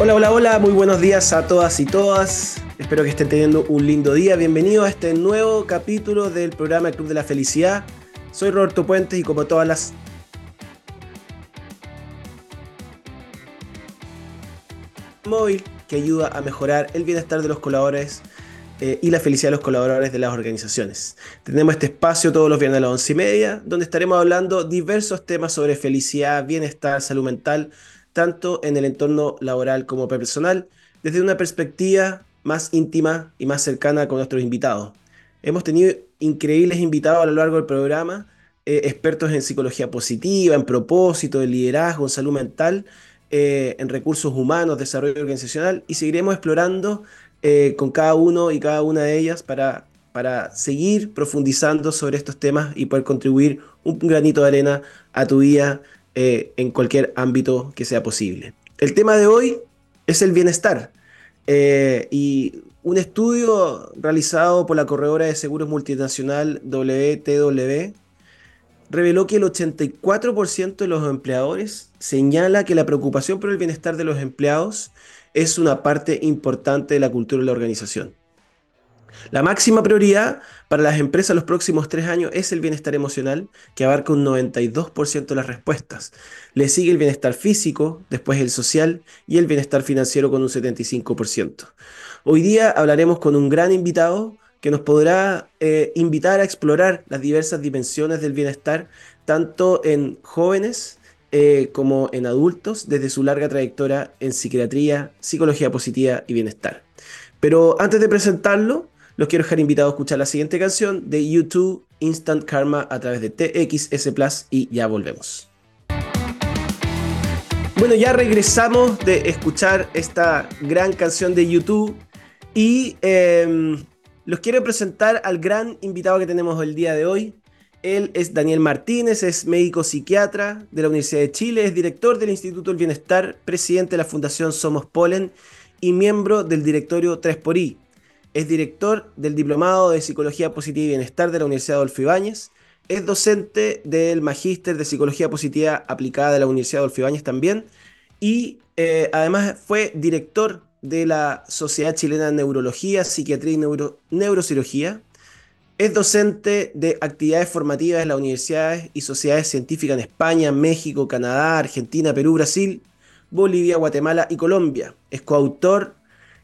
Hola, hola, hola, muy buenos días a todas y todas. Espero que estén teniendo un lindo día. Bienvenidos a este nuevo capítulo del programa Club de la Felicidad. Soy Roberto Puentes y como todas las móvil que ayuda a mejorar el bienestar de los colaboradores eh, y la felicidad de los colaboradores de las organizaciones. Tenemos este espacio todos los viernes a las once y media, donde estaremos hablando diversos temas sobre felicidad, bienestar, salud mental, tanto en el entorno laboral como personal, desde una perspectiva más íntima y más cercana con nuestros invitados. Hemos tenido increíbles invitados a lo largo del programa, eh, expertos en psicología positiva, en propósito, en liderazgo, en salud mental, eh, en recursos humanos, desarrollo organizacional, y seguiremos explorando eh, con cada uno y cada una de ellas para, para seguir profundizando sobre estos temas y poder contribuir un granito de arena a tu vida eh, en cualquier ámbito que sea posible. El tema de hoy es el bienestar eh, y un estudio realizado por la corredora de seguros multinacional WTW reveló que el 84% de los empleadores señala que la preocupación por el bienestar de los empleados es una parte importante de la cultura de la organización. La máxima prioridad para las empresas los próximos tres años es el bienestar emocional, que abarca un 92% de las respuestas. Le sigue el bienestar físico, después el social y el bienestar financiero con un 75%. Hoy día hablaremos con un gran invitado que nos podrá eh, invitar a explorar las diversas dimensiones del bienestar, tanto en jóvenes, eh, como en adultos desde su larga trayectoria en psiquiatría, psicología positiva y bienestar. Pero antes de presentarlo, los quiero dejar invitados a escuchar la siguiente canción de YouTube Instant Karma a través de TXS Plus y ya volvemos. Bueno, ya regresamos de escuchar esta gran canción de YouTube y em, los quiero presentar al gran invitado que tenemos el día de hoy. Él es Daniel Martínez, es médico psiquiatra de la Universidad de Chile, es director del Instituto del Bienestar, presidente de la Fundación Somos Polen y miembro del directorio 3xI. Es director del Diplomado de Psicología Positiva y Bienestar de la Universidad Adolfo Ibáñez. Es docente del Magíster de Psicología Positiva aplicada de la Universidad Adolfo Ibáñez también. Y eh, además fue director de la Sociedad Chilena de Neurología, Psiquiatría y Neurocirugía es docente de actividades formativas en las universidades y sociedades científicas en España, México, Canadá, Argentina, Perú, Brasil, Bolivia, Guatemala y Colombia. Es coautor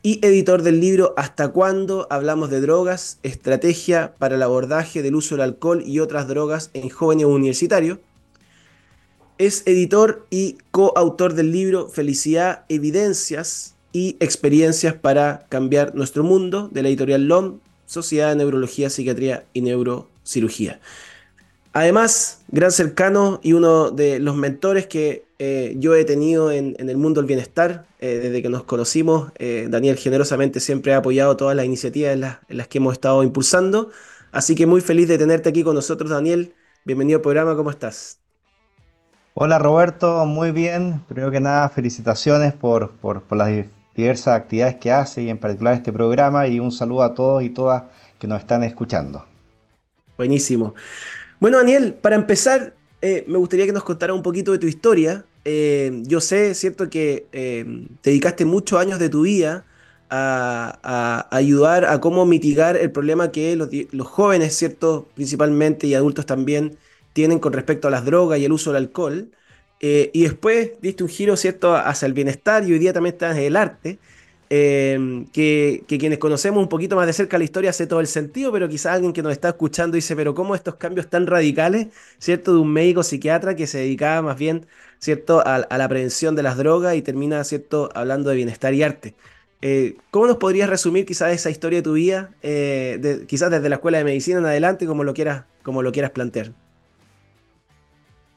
y editor del libro Hasta cuándo hablamos de drogas, estrategia para el abordaje del uso del alcohol y otras drogas en jóvenes universitarios. Es editor y coautor del libro Felicidad, Evidencias y Experiencias para cambiar nuestro mundo de la editorial LOM Sociedad de Neurología, Psiquiatría y Neurocirugía. Además, gran cercano y uno de los mentores que eh, yo he tenido en, el mundo del bienestar, eh, desde que nos conocimos, eh, Daniel generosamente siempre ha apoyado todas las iniciativas en las, en las, que hemos estado impulsando. Así que muy feliz de tenerte aquí con nosotros, Daniel. Bienvenido al programa, ¿cómo estás? Hola Roberto, muy bien. Primero que nada, felicitaciones por, por, por las diversas actividades que hace y en particular este programa y un saludo a todos y todas que nos están escuchando. Buenísimo. Bueno, Daniel, para empezar, eh, me gustaría que nos contara un poquito de tu historia. Eh, yo sé, cierto, que eh, te dedicaste muchos años de tu vida a, ayudar a cómo mitigar el problema que los, jóvenes, cierto, principalmente y adultos también, tienen con respecto a las drogas y el uso del alcohol. Eh, y después diste un giro, ¿cierto?, hacia el bienestar y hoy día también estás en el arte, em, que, quienes conocemos un poquito más de cerca la historia hace todo el sentido, pero quizás alguien que nos está escuchando dice, pero ¿cómo estos cambios tan radicales, ¿cierto?, de un médico psiquiatra que se dedicaba más bien, ¿cierto?, a, la prevención de las drogas y termina, ¿cierto?, hablando de bienestar y arte. Eh, ¿Cómo nos podrías resumir quizás esa historia de tu vida, eh, quizás desde la escuela de medicina en adelante, como lo quieras, como lo quieras plantear?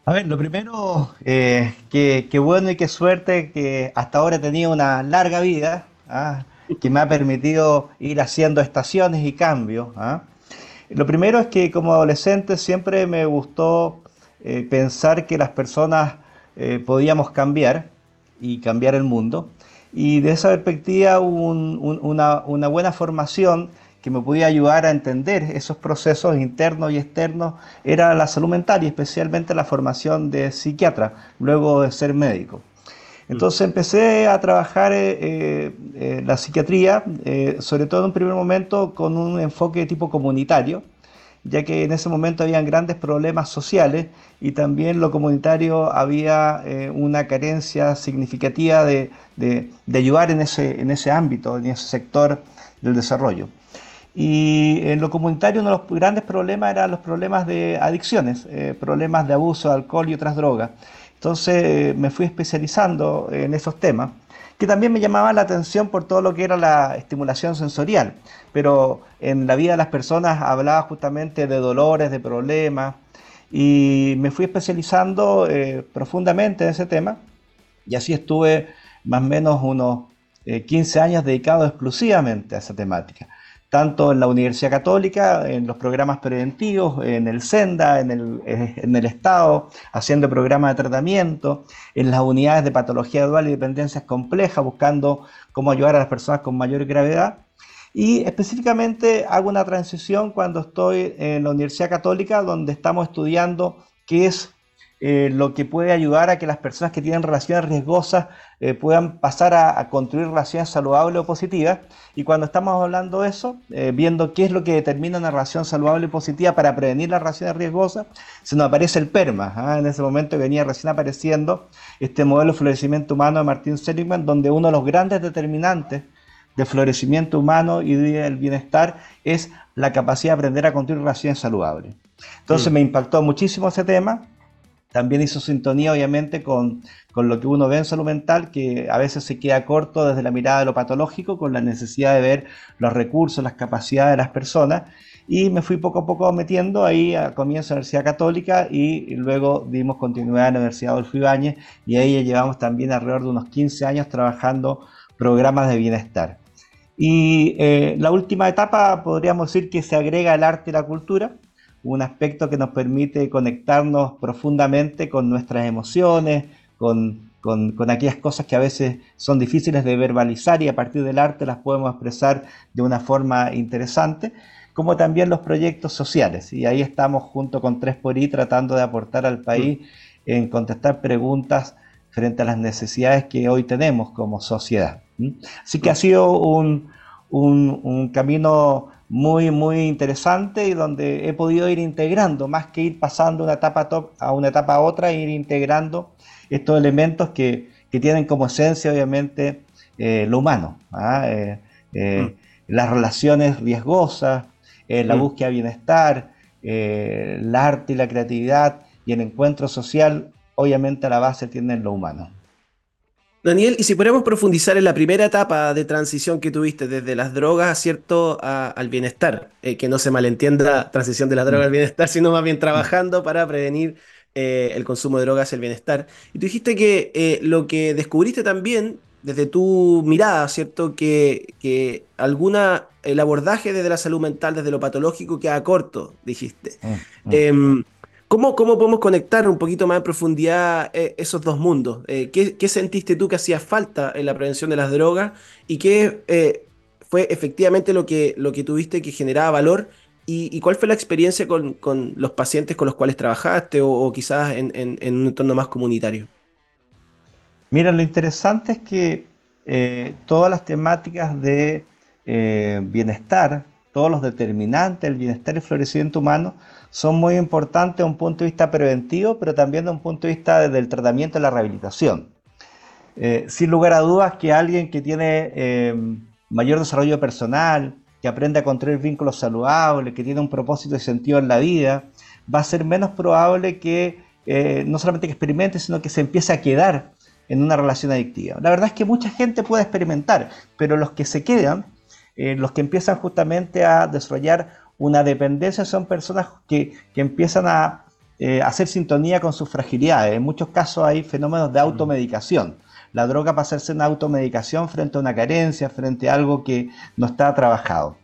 A ver, lo primero, eh, qué bueno y qué suerte que hasta ahora he tenido una larga vida, ¿ah? que me ha permitido ir haciendo estaciones y cambios. ¿ah? Lo primero es que como adolescente siempre me gustó eh, pensar que las personas eh, podíamos cambiar y cambiar el mundo. Y de esa perspectiva, una, una buena formación que me podía ayudar a entender esos procesos internos y externos era la salud mental y especialmente la formación de psiquiatra, luego de ser médico. Entonces empecé a trabajar eh, eh, la psiquiatría, sobre todo en un primer momento con un enfoque de tipo comunitario, ya que en ese momento habían grandes problemas sociales y también lo comunitario había una carencia significativa de, de, ayudar en ese, en ese ámbito, en ese sector del desarrollo. Y en lo comunitario uno de los grandes problemas eran los problemas de adicciones, problemas de abuso de alcohol y otras drogas. Entonces me fui especializando en esos temas, que también me llamaban la atención por todo lo que era la estimulación sensorial, pero en la vida de las personas hablaba justamente de dolores, de problemas, y me fui especializando eh, profundamente en ese tema, y así estuve más o menos unos 15 eh, años dedicado exclusivamente a esa temática tanto en la Universidad Católica, en los programas preventivos, en el SENDA, en el, eh, en el Estado, haciendo programas de tratamiento, en las unidades de patología dual y dependencias complejas, buscando cómo ayudar a las personas con mayor gravedad. Y específicamente hago una transición cuando estoy en la Universidad Católica, donde estamos estudiando qué es eh, lo que puede ayudar a que las personas que tienen relaciones riesgosas eh, puedan pasar a, construir relaciones saludables o positivas. Y cuando estamos hablando de eso, eh, viendo qué es lo que determina una relación saludable y positiva para prevenir las relaciones riesgosas, se nos aparece el PERMA. ¿ah? En ese momento venía recién apareciendo este modelo de florecimiento humano de Martin Seligman, donde uno de los grandes determinantes de florecimiento humano y del bienestar es la capacidad de aprender a construir relaciones saludables. Entonces me impactó muchísimo ese tema también hizo sintonía, obviamente, con, lo que uno ve en salud mental, que a veces se queda corto desde la mirada de lo patológico, con la necesidad de ver los recursos, las capacidades de las personas. Y me fui poco a poco metiendo ahí a comienzo de la Universidad Católica y luego dimos continuidad en la Universidad Adolfo Ibáñez y ahí llevamos también alrededor de unos 15 años trabajando programas de bienestar. Y eh, la última etapa podríamos decir que se agrega el arte y la cultura un aspecto que nos permite conectarnos profundamente con nuestras emociones, con, aquellas cosas que a veces son difíciles de verbalizar y a partir del arte las podemos expresar de una forma interesante, como también los proyectos sociales. Y ahí estamos junto con 3 por I tratando de aportar al país en contestar preguntas frente a las necesidades que hoy tenemos como sociedad. Así que ha sido un, un camino muy, muy interesante y donde he podido ir integrando, más que ir pasando una etapa a una etapa a otra, ir integrando estos elementos que, tienen como esencia, obviamente, eh, lo humano. ¿ah? Eh, eh, mm. Las relaciones riesgosas, la mm. búsqueda de bienestar, el arte y la creatividad y el encuentro social, obviamente a la base tienen lo humano. Daniel, y si podemos profundizar en la primera etapa de transición que tuviste desde las drogas, ¿cierto?, al bienestar, eh, que no se malentienda transición de la droga al mm. bienestar, sino más bien trabajando para prevenir eh, el consumo de drogas y el bienestar. Y tú dijiste que eh, lo que descubriste también, desde tu mirada, ¿cierto?, que, que alguna, el abordaje desde la salud mental, desde lo patológico, queda corto, dijiste. Mm, mm. Em, ¿Cómo, podemos conectar un poquito más en profundidad eh, esos dos mundos? Eh, ¿qué, sentiste tú que hacía falta en la prevención de las drogas y qué eh, fue efectivamente lo que, lo que tuviste que generaba valor? ¿Y, cuál fue la experiencia con, los pacientes con los cuales trabajaste o, quizás en, un entorno más comunitario? Mira, lo interesante es que todas las temáticas de bienestar, todos los determinantes del bienestar y florecimiento humano, son muy importantes desde un punto de vista preventivo, pero también desde un punto de vista del tratamiento y la rehabilitación. Eh, sin lugar a dudas que alguien que tiene eh, mayor desarrollo personal, que aprende a construir vínculos saludables, que tiene un propósito y sentido en la vida, va a ser menos probable que eh, no solamente que experimente, sino que se empiece a quedar en una relación adictiva. La verdad es que mucha gente puede experimentar, pero los que se quedan, los que empiezan justamente a desarrollar una dependencia son personas que, empiezan a eh, hacer sintonía con sus fragilidades. En muchos casos hay fenómenos de automedicación. La droga pasa a ser una automedicación frente a una carencia, frente a algo que no está trabajado.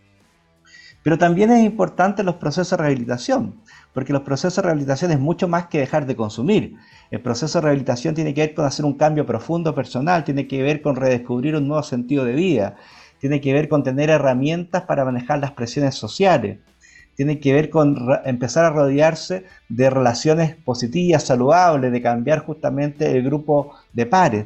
Pero también es importante los procesos de rehabilitación, porque los procesos de rehabilitación es mucho más que dejar de consumir. El proceso de rehabilitación tiene que ver con hacer un cambio profundo personal, tiene que ver con redescubrir un nuevo sentido de vida, tiene que ver con tener herramientas para manejar las presiones sociales, tiene que ver con empezar a rodearse de relaciones positivas, saludables, de cambiar justamente el grupo de pares.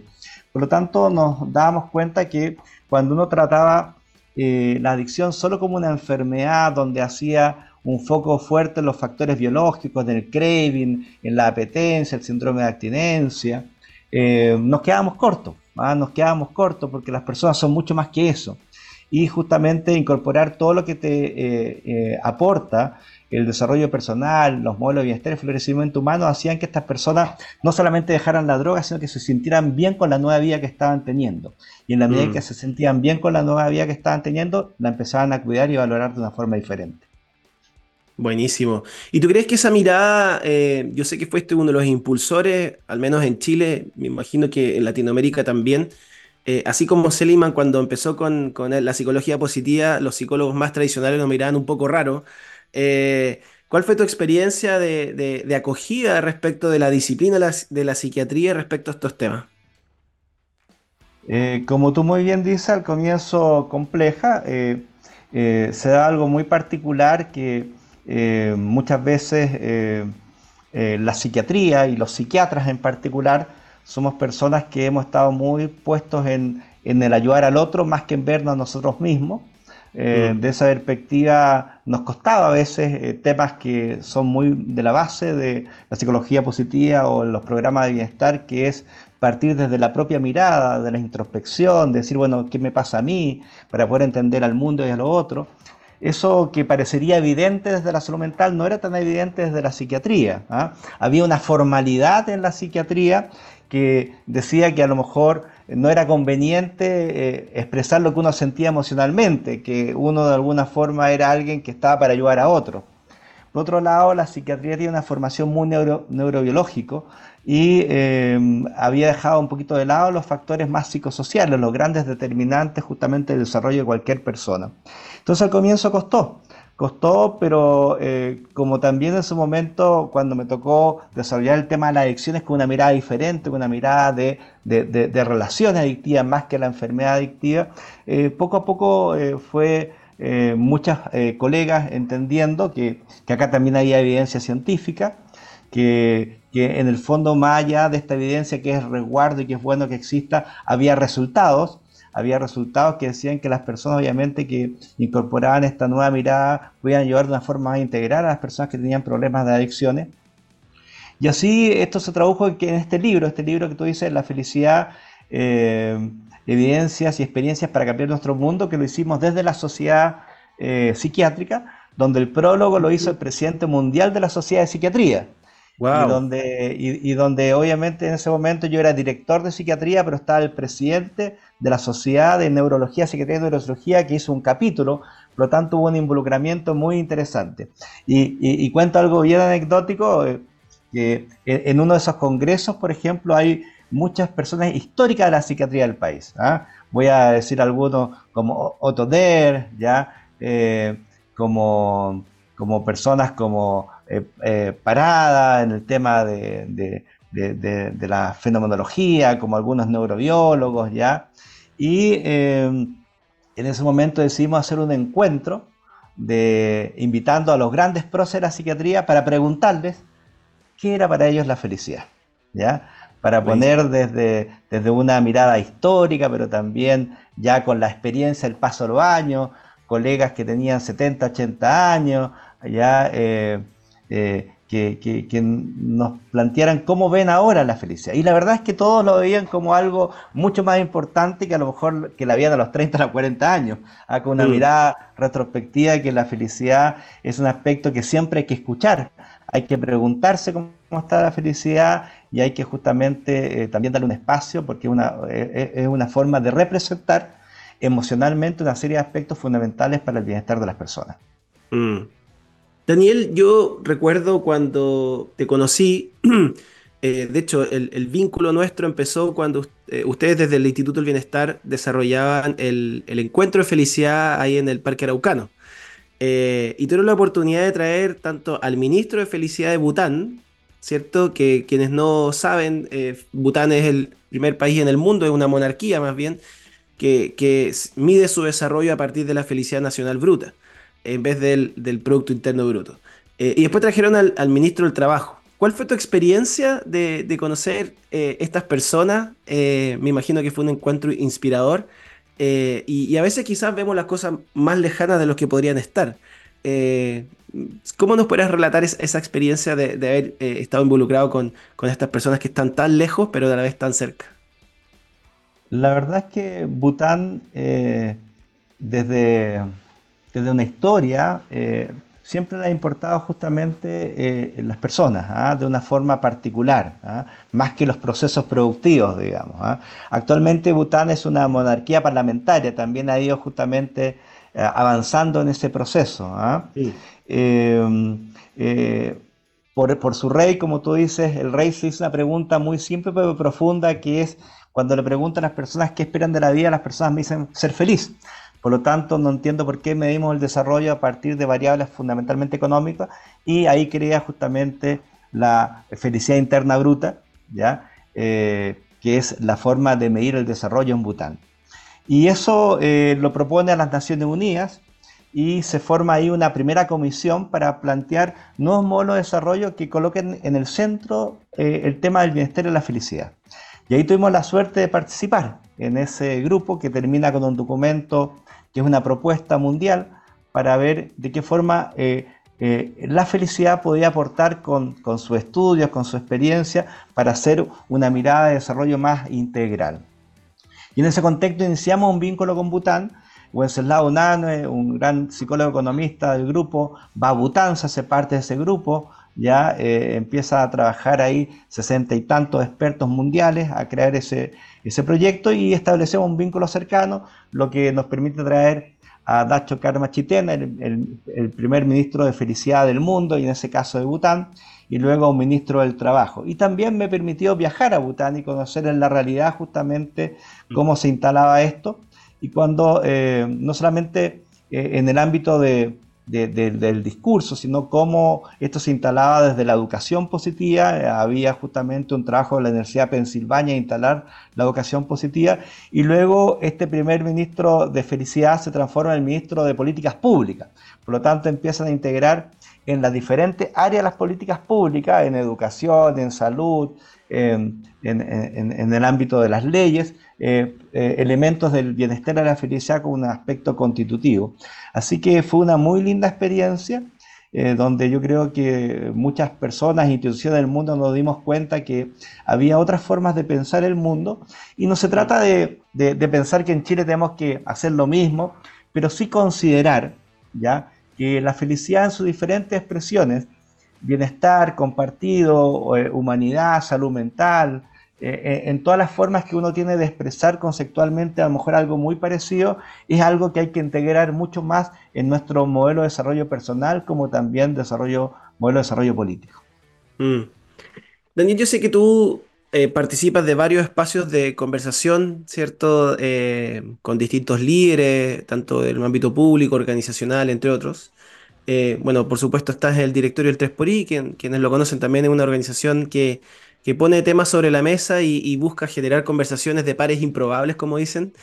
Por lo tanto, nos dábamos cuenta que cuando uno trataba eh, la adicción solo como una enfermedad donde hacía un foco fuerte en los factores biológicos, del craving, en la apetencia, el síndrome de abstinencia, eh, nos quedábamos cortos, ¿ah? nos quedábamos cortos porque las personas son mucho más que eso. Y justamente incorporar todo lo que te aporta el desarrollo personal, los modelos de bienestar y florecimiento humano hacían que estas personas no solamente dejaran la droga, sino que se sintieran bien con la nueva vida que estaban teniendo. Y en la medida mm. que se sentían bien con la nueva vida que estaban teniendo, la empezaban a cuidar y valorar de una forma diferente. Buenísimo. ¿Y tú crees que esa mirada, eh, yo sé que fuiste uno de los impulsores, al menos en Chile, me imagino que en Latinoamérica también, eh, así como Seliman cuando empezó con, la psicología positiva, los psicólogos más tradicionales lo miraban un poco raro, eh, ¿Cuál fue tu experiencia de, acogida respecto de la disciplina de la, psiquiatría respecto a estos temas? Eh, como tú muy bien dices, al comienzo compleja, se da algo muy particular que muchas veces la psiquiatría y los psiquiatras en particular somos personas que hemos estado muy puestos en, en el ayudar al otro más que en vernos a nosotros mismos. Eh, mm. De esa perspectiva nos costaba a veces eh, temas que son muy de la base de la psicología positiva o los programas de bienestar, que es partir desde la propia mirada, de la introspección, decir, bueno, ¿qué me pasa a mí? Para poder entender al mundo y a lo otro. Eso que parecería evidente desde la salud mental no era tan evidente desde la psiquiatría. ¿ah? Había una formalidad en la psiquiatría que decía que a lo mejor no era conveniente eh, expresar lo que uno sentía emocionalmente, que uno de alguna forma era alguien que estaba para ayudar a otro. Por otro lado, la psiquiatría tiene una formación muy neurobiológico y eh, había dejado un poquito de lado los factores más psicosociales, los grandes determinantes justamente del desarrollo de cualquier persona. Entonces al comienzo costó, costó, pero eh, como también en su momento, cuando me tocó desarrollar el tema de las adicciones con una mirada diferente, con una mirada de, de, relaciones adictivas más que la enfermedad adictiva, eh, poco a poco eh, fue muchas colegas entendiendo que, que, acá también hay evidencia científica, que, que en el fondo más allá de esta evidencia que es resguardo y que es bueno que exista, había resultados había resultados que decían que las personas obviamente que incorporaban esta nueva mirada podían ayudar de una forma más integral a las personas que tenían problemas de adicciones. Y así esto se tradujo en, que en este libro, este libro que tú dices, La felicidad, eh, evidencias y experiencias para cambiar nuestro mundo, que lo hicimos desde la sociedad eh, psiquiátrica, donde el prólogo lo hizo el presidente mundial de la Sociedad de Psiquiatría. Y, donde, y, donde obviamente en ese momento yo era director de psiquiatría, pero estaba el presidente de la Sociedad de Neurología, Psiquiatría y Neurocirugía, que hizo un capítulo, por lo tanto hubo un involucramiento muy interesante. Y, cuento algo bien anecdótico, eh, que en uno de esos congresos, por ejemplo, hay muchas personas históricas de la psiquiatría del país. ¿ah? Voy a decir algunos como Otto Der, ¿ya? Eh, como, como personas como eh, Parada en el tema de, de, la fenomenología, como algunos neurobiólogos, ¿ya? Y em, en ese momento decidimos hacer un encuentro de, invitando a los grandes próceres de la psiquiatría para preguntarles qué era para ellos la felicidad, ¿ya? Para poner desde, desde una mirada histórica, pero también ya con la experiencia, el paso de los años, colegas que tenían 70, 80 años, ya eh, eh, que, nos plantearan cómo ven ahora la felicidad. Y la verdad es que todos lo veían como algo mucho más importante que a lo mejor que la vida de los 30 a los 40 años, ah, con una mirada retrospectiva que la felicidad es un aspecto que siempre hay que escuchar. Hay que preguntarse cómo está la felicidad y hay que justamente eh, también darle un espacio porque una, eh, es una forma de representar emocionalmente una serie de aspectos fundamentales para el bienestar de las personas. Mm. Daniel, yo recuerdo cuando te conocí, eh, de hecho, el, vínculo nuestro empezó cuando eh, ustedes desde el Instituto del Bienestar desarrollaban el, encuentro de felicidad ahí en el Parque Araucano. Eh, y tuvieron la oportunidad de traer tanto al ministro de Felicidad de Bután, ¿cierto? Que quienes no saben, Bután es el primer país en el mundo, es una monarquía más bien, que, que mide su desarrollo a partir de la felicidad nacional bruta en vez del, Producto Interno Bruto. Eh, y después trajeron al, ministro del Trabajo. ¿cuál fue tu experiencia de, conocer eh, estas personas? Eh, me imagino que fue un encuentro inspirador y, a veces quizás vemos las cosas más lejanas de lo que podrían estar. ¿Cómo nos podrías relatar esa, experiencia de, haber estado involucrado con, con estas personas que están tan lejos pero a la vez tan cerca? La verdad es que Bután, desde, desde una historia, siempre le ha importado justamente eh, las personas, ¿ah? de una forma particular, ¿ah? más que los procesos productivos, digamos. ¿ah? Actualmente Bután es una monarquía parlamentaria, también ha ido justamente eh, avanzando en ese proceso. Em, eh, por, por, su rey, como tú dices, el rey se hizo una pregunta muy simple pero profunda, que es cuando le preguntan a las personas qué esperan de la vida, las personas me dicen ser feliz. Por lo tanto, no entiendo por qué medimos el desarrollo a partir de variables fundamentalmente económicas y ahí crea justamente la felicidad interna bruta, ¿ya? Eh, que es la forma de medir el desarrollo en Bután. Y eso eh, lo propone a las Naciones Unidas y se forma ahí una primera comisión para plantear nuevos modelos de desarrollo que coloquen en el centro eh, el tema del bienestar y la felicidad. Y ahí tuvimos la suerte de participar en ese grupo que termina con un documento que es una propuesta mundial para ver de qué forma eh, eh, la felicidad podía aportar con, con sus estudios, con su experiencia, para hacer una mirada de desarrollo más integral. Y en ese contexto iniciamos un vínculo con Bután. Wenceslao Nane, un gran psicólogo economista del grupo, va a Bután, se hace parte de ese grupo, ya eh, empieza a trabajar ahí sesenta y tantos expertos mundiales a crear ese, ese proyecto y establecemos un vínculo cercano, lo que nos permite traer a Dacho Karma el, el, primer ministro de felicidad del mundo, y en ese caso de Bután, y luego un ministro del trabajo. Y también me permitió viajar a Bután y conocer en la realidad justamente cómo se instalaba esto, y cuando eh, no solamente eh, en el ámbito de, del discurso, sino cómo esto se instalaba desde la educación positiva. Había justamente un trabajo de la Universidad de Pensilvania instalar la educación positiva y luego este primer ministro de felicidad se transforma en ministro de políticas públicas. Por lo tanto, empiezan a integrar en las diferentes áreas de las políticas públicas, en educación, en salud, en, el ámbito de las leyes, eh, eh, elementos del bienestar y la felicidad con un aspecto constitutivo. Así que fue una muy linda experiencia. Eh, donde yo creo que muchas personas instituciones del mundo nos dimos cuenta que había otras formas de pensar el mundo y no se trata de, de pensar que en Chile tenemos que hacer lo mismo, pero sí considerar ya que la felicidad en sus diferentes expresiones, bienestar compartido, humanidad, salud mental, eh, eh, en todas las formas que uno tiene de expresar conceptualmente a lo mejor algo muy parecido, es algo que hay que integrar mucho más en nuestro modelo de desarrollo personal como también desarrollo, modelo de desarrollo político. Mm. Daniel, yo sé que tú participas de varios espacios de conversación, ¿cierto? con distintos líderes, tanto del ámbito público, organizacional, entre otros. Eh, bueno, por supuesto, estás en el directorio del 3xI, quien, quienes lo conocen también es una organización que, pone temas sobre la mesa y, busca generar conversaciones de pares improbables, como dicen.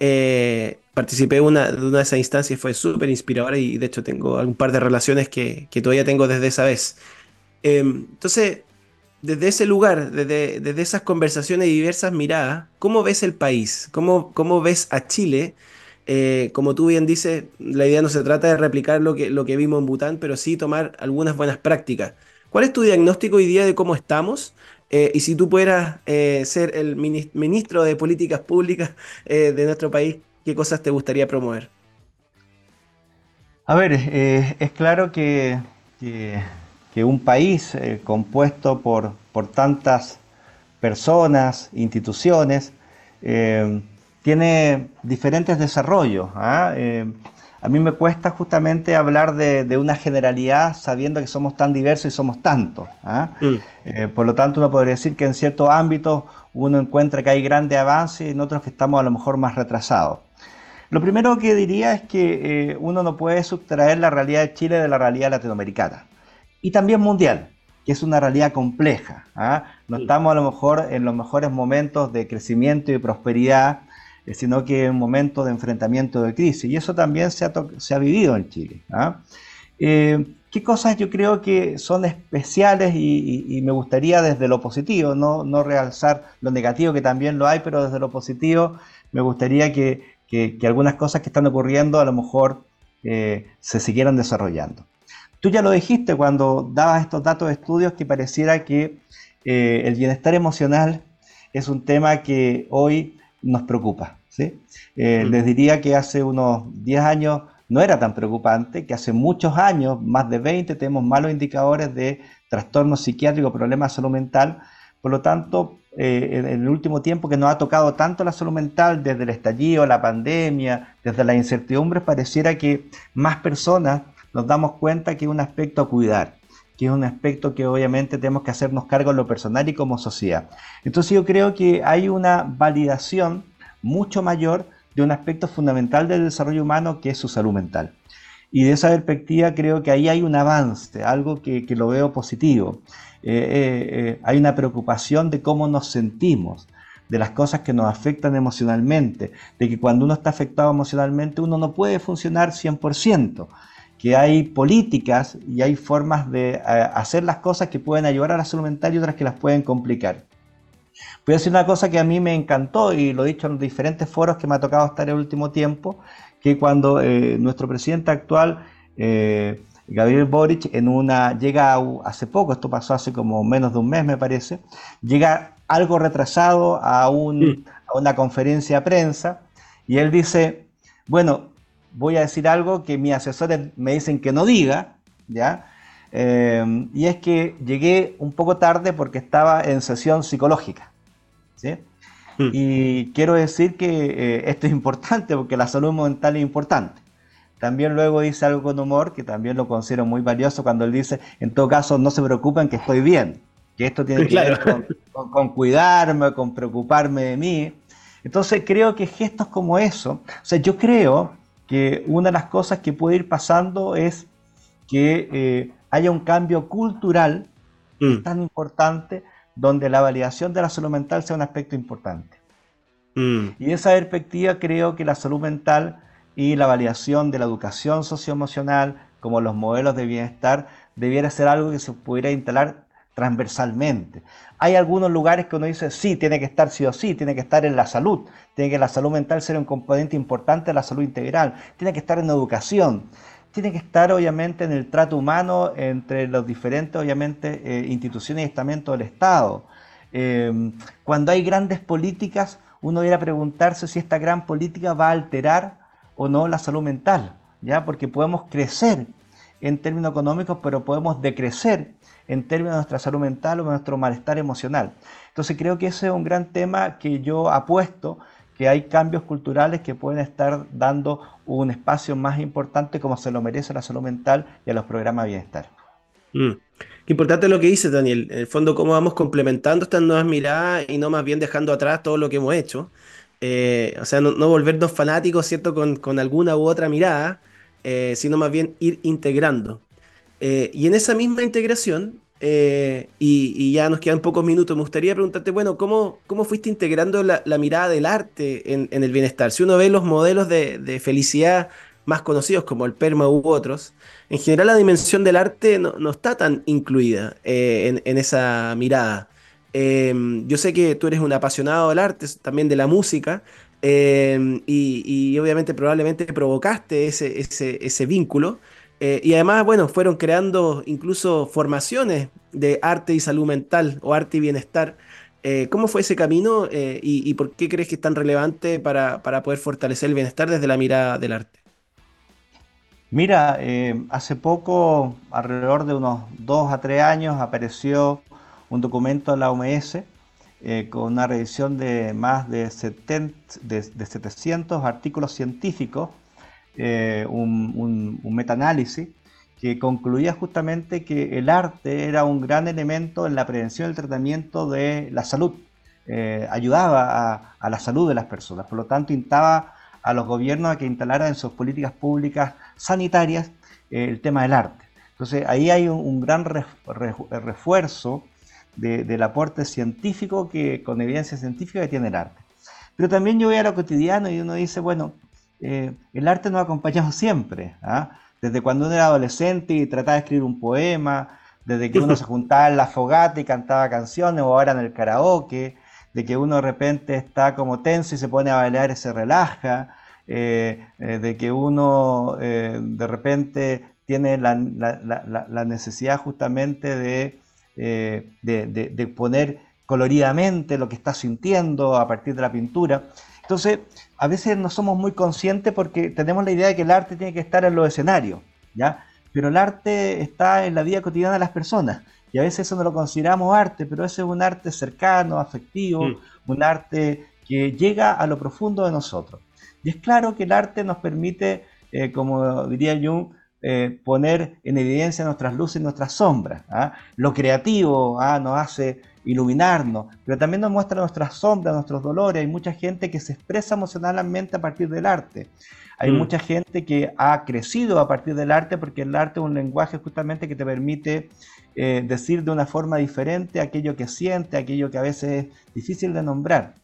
Eh, participé de una, de una de esas instancias, fue súper inspiradora y de hecho tengo un par de relaciones que, todavía tengo desde esa vez. Em, entonces, desde ese lugar, desde, desde, esas conversaciones y diversas miradas, ¿cómo ves el país? ¿Cómo, cómo ves a Chile? Eh, como tú bien dices, la idea no se trata de replicar lo que, lo que vimos en Bután, pero sí tomar algunas buenas prácticas. ¿Cuál es tu diagnóstico hoy día de cómo estamos? Eh, y si tú pudieras eh, ser el ministro de Políticas Públicas de nuestro país, ¿qué cosas te gustaría promover? A ver, es claro que, que, un país compuesto por, por tantas personas, instituciones, tiene diferentes desarrollos. ¿ah? A mí me cuesta justamente hablar de, una generalidad sabiendo que somos tan diversos y somos tantos. ¿ah? Mm. Eh, por lo tanto, uno podría decir que en ciertos ámbitos uno encuentra que hay grandes avances y en otros que estamos a lo mejor más retrasados. Lo primero que diría es que eh, uno no puede sustraer la realidad de Chile de la realidad latinoamericana y también mundial, que es una realidad compleja. ¿ah? No mm. estamos a lo mejor en los mejores momentos de crecimiento y prosperidad sino que en un momento de enfrentamiento de crisis. Y eso también se ha, vivido en Chile. ¿ah? Eh, ¿Qué cosas yo creo que son especiales y, me gustaría desde lo positivo, no, no, realzar lo negativo que también lo hay, pero desde lo positivo me gustaría que, que, algunas cosas que están ocurriendo a lo mejor eh, se siguieran desarrollando. Tú ya lo dijiste cuando dabas estos datos de estudios que pareciera que eh, el bienestar emocional es un tema que hoy nos preocupa. ¿Sí? Eh, les diría que hace unos 10 años no era tan preocupante, que hace muchos años, más de 20, tenemos malos indicadores de trastornos psiquiátricos, problemas de salud mental. Por lo tanto, eh, en el último tiempo que nos ha tocado tanto la salud mental, desde el estallido, la pandemia, desde la incertidumbre, pareciera que más personas nos damos cuenta que es un aspecto a cuidar, que es un aspecto que obviamente tenemos que hacernos cargo en lo personal y como sociedad. Entonces yo creo que hay una validación mucho mayor de un aspecto fundamental del desarrollo humano que es su salud mental. Y de esa perspectiva creo que ahí hay un avance, algo que, lo veo positivo. Eh, eh, eh, hay una preocupación de cómo nos sentimos, de las cosas que nos afectan emocionalmente, de que cuando uno está afectado emocionalmente uno no puede funcionar 100%, que hay políticas y hay formas de hacer las cosas que pueden ayudar a la salud mental y otras que las pueden complicar. Voy a decir una cosa que a mí me encantó y lo he dicho en diferentes foros que me ha tocado estar el último tiempo, que cuando eh, nuestro presidente actual, eh, Gabriel Boric, en una, llega hace poco, esto pasó hace como menos de un mes me parece, llega algo retrasado a, a una conferencia de prensa y él dice, bueno, voy a decir algo que mis asesores me dicen que no diga, ¿ya? Em, y es que llegué un poco tarde porque estaba en sesión psicológica. ¿sí? Hmm. Y quiero decir que eh, esto es importante porque la salud mental es importante. También luego dice algo con humor que también lo considero muy valioso cuando él dice, en todo caso, no se preocupen que estoy bien, que esto tiene que ver con, con, cuidarme, con preocuparme de mí. Entonces creo que gestos como eso, o sea, yo creo que una de las cosas que puede ir pasando es que eh, haya un cambio cultural mm. tan importante donde la validación de la salud mental sea un aspecto importante. Mm. Y de esa perspectiva creo que la salud mental y la validación de la educación socioemocional como los modelos de bienestar debiera ser algo que se pudiera instalar transversalmente. Hay algunos lugares que uno dice, sí, tiene que estar sí o sí, tiene que estar en la salud, tiene que la salud mental ser un componente importante de la salud integral, tiene que estar en educación tiene que estar obviamente en el trato humano entre los diferentes, obviamente, eh, instituciones y estamentos del Estado. Eh, cuando hay grandes políticas, uno debería preguntarse si esta gran política va a alterar o no la salud mental, ¿ya? Porque podemos crecer en términos económicos, pero podemos decrecer en términos de nuestra salud mental o de nuestro malestar emocional. Entonces creo que ese es un gran tema que yo apuesto que hay cambios culturales que pueden estar dando un espacio más importante como se lo merece a la salud mental y a los programas de bienestar. Mm. Qué importante lo que dice Daniel. En el fondo, cómo vamos complementando estas nuevas miradas y no más bien dejando atrás todo lo que hemos hecho. Eh, o sea, no, volvernos fanáticos, ¿cierto?, con, alguna u otra mirada, eh, sino más bien ir integrando. Eh, y en esa misma integración, eh, y, ya nos quedan pocos minutos. Me gustaría preguntarte, bueno, ¿cómo, cómo fuiste integrando la, mirada del arte en, el bienestar? Si uno ve los modelos de, felicidad más conocidos como el PERMA u otros, en general la dimensión del arte no, está tan incluida eh, en, esa mirada. Em, yo sé que tú eres un apasionado del arte, también de la música, em, y, obviamente probablemente provocaste ese, ese, ese vínculo. Eh, y además, bueno, fueron creando incluso formaciones de arte y salud mental o arte y bienestar. Eh, ¿Cómo fue ese camino eh, y, por qué crees que es tan relevante para, poder fortalecer el bienestar desde la mirada del arte? Mira, hace poco, alrededor de unos dos a tres años, apareció un documento de la OMS con una revisión de más de, de 700 artículos científicos eh, un, un, un metaanálisis que concluía justamente que el arte era un gran elemento en la prevención y el tratamiento de la salud, eh, ayudaba a, la salud de las personas, por lo tanto instaba a los gobiernos a que instalaran en sus políticas públicas sanitarias eh, el tema del arte. Entonces ahí hay un, gran refuerzo del aporte científico que, con evidencia científica que tiene el arte. Pero también yo voy a lo cotidiano y uno dice, bueno, eh, el arte nos ha acompañado siempre. ¿ah? desde cuando uno era adolescente y trataba de escribir un poema, desde que uno se juntaba en la fogata y cantaba canciones o ahora en el karaoke, de que uno de repente está como tenso y se pone a bailar y se relaja, eh, eh, de que uno de repente tiene la, necesidad justamente de, de, poner coloridamente lo que está sintiendo a partir de la pintura. Entonces, a veces no somos muy conscientes porque tenemos la idea de que el arte tiene que estar en los escenarios, ¿ya? Pero el arte está en la vida cotidiana de las personas. Y a veces eso no lo consideramos arte, pero ese es un arte cercano, afectivo, mm. un arte que llega a lo profundo de nosotros. Y es claro que el arte nos permite, eh, como diría Jung, eh, poner en evidencia nuestras luces y nuestras sombras. ¿ah? Lo creativo ¿ah? nos hace iluminarnos, pero también nos muestra nuestras sombras, nuestros dolores. Hay mucha gente que se expresa emocionalmente a partir del arte. Hay mm. mucha gente que ha crecido a partir del arte porque el arte es un lenguaje justamente que te permite eh, decir de una forma diferente aquello que siente, aquello que a veces es difícil de nombrar.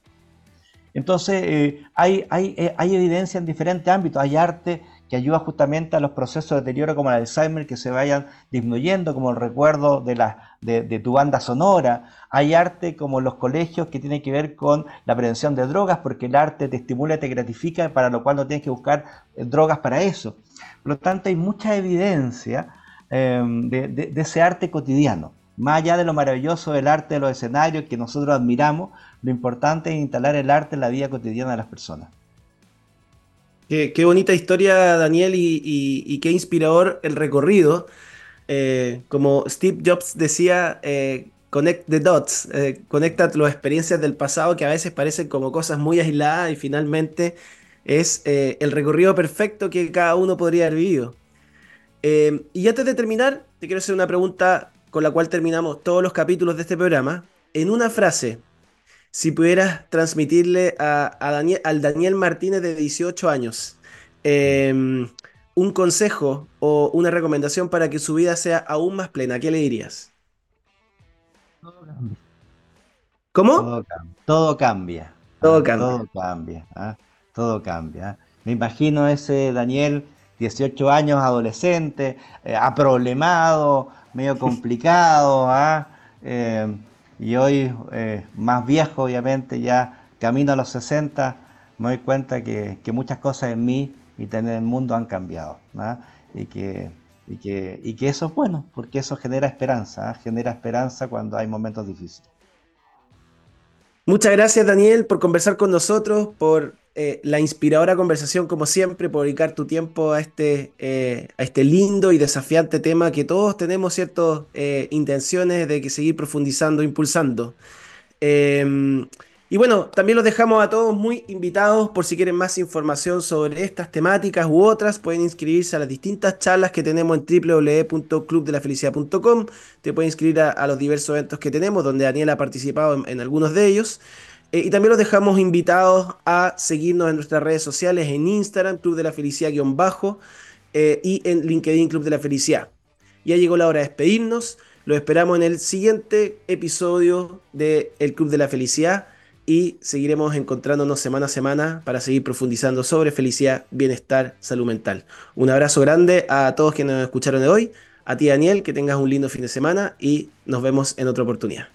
Entonces, eh, hay, hay, hay evidencia en diferentes ámbitos. Hay arte que ayuda justamente a los procesos de deterioro como el Alzheimer que se vayan disminuyendo, como el recuerdo de, la, de, tu banda sonora. Hay arte como los colegios que tiene que ver con la prevención de drogas, porque el arte te estimula, te gratifica, para lo cual no tienes que buscar eh, drogas para eso. Por lo tanto, hay mucha evidencia em, de, ese arte cotidiano. Más allá de lo maravilloso del arte de los escenarios que nosotros admiramos, lo importante es instalar el arte en la vida cotidiana de las personas. Qué, bonita historia, Daniel, y, qué inspirador el recorrido. Eh, como Steve Jobs decía, eh, connect the dots, eh, conecta las experiencias del pasado que a veces parecen como cosas muy aisladas y finalmente es el recorrido perfecto que cada uno podría haber vivido. y antes de terminar, te quiero hacer una pregunta con la cual terminamos todos los capítulos de este programa. En una frase, si pudieras transmitirle a, Daniel, al Daniel Martínez de 18 años em, un consejo o una recomendación para que su vida sea aún más plena, ¿qué le dirías? Todo cambia. ¿Cómo? Todo, cambia. Todo cambia. Todo cambia. ¿ah? Todo cambia. ¿ah? Me imagino ese Daniel, 18 años, adolescente, eh, aproblemado, medio complicado. ¿ah? Em, y hoy eh, más viejo, obviamente, ya camino a los 60, me doy cuenta que, muchas cosas en mí y en el mundo han cambiado. Y, que, y, que, y que eso es bueno, porque eso genera esperanza, ¿ah? genera esperanza cuando hay momentos difíciles. Muchas gracias Daniel por conversar con nosotros, por eh, la inspiradora conversación, como siempre, por dedicar tu tiempo a este, eh, a este lindo y desafiante tema que todos tenemos ciertas eh, intenciones de que seguir profundizando, impulsando. Em, y bueno, también los dejamos a todos muy invitados por si quieren más información sobre estas temáticas u otras, pueden inscribirse a las distintas charlas que tenemos en www.clubdelafelicidad.com, te pueden inscribir a, los diversos eventos que tenemos, donde Daniel ha participado en algunos de ellos. Eh, y también los dejamos invitados a seguirnos en nuestras redes sociales, en Instagram, Club de la Felicidad-bajo, eh, y en LinkedIn, Club de la Felicidad. Ya llegó la hora de despedirnos. Los esperamos en el siguiente episodio de El Club de la Felicidad y seguiremos encontrándonos semana a semana para seguir profundizando sobre felicidad, bienestar, salud mental. Un abrazo grande a todos quienes nos escucharon de hoy, a ti Daniel, que tengas un lindo fin de semana y nos vemos en otra oportunidad.